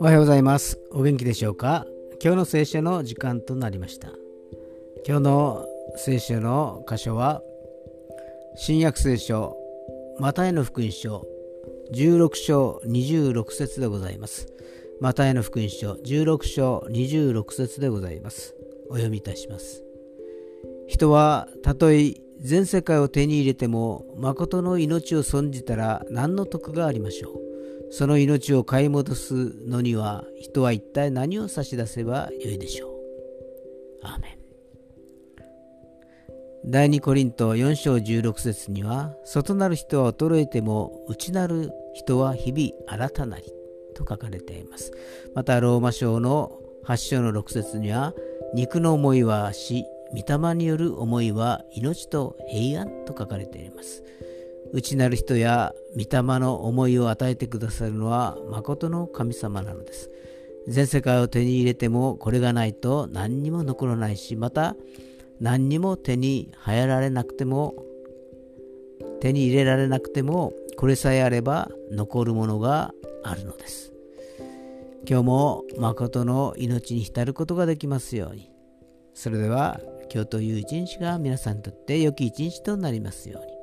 おはようございます。お元気でしょうか？今日の聖書の時間となりました。今日の聖書の箇所は新約聖書マタイの福音書16章26節でございます。マタイの福音書16章26節でございます。お読みいたします。人はたとえ全世界を手に入れても誠の命を損じたら何の得がありましょう。その命を買い戻すのには人は一体何を差し出せばよいでしょう。アーメン。第2コリント4章16節には外なる人は衰えても内なる人は日々新たなりと書かれています。またローマ書の8章の6節には肉の思いは死御霊による思いは命と平安と書かれています内なる人や御霊の思いを与えてくださるのは誠の神様なのです。全世界を手に入れてもこれがないと何にも残らないし、また何にも手に入られなくても手に入れられなくてもこれさえあれば残るものがあるのです。今日も誠の命に浸ることができますように。それでは今日という一日が皆さんにとって良き一日となりますように。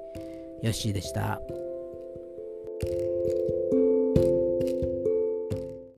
よッしーでした。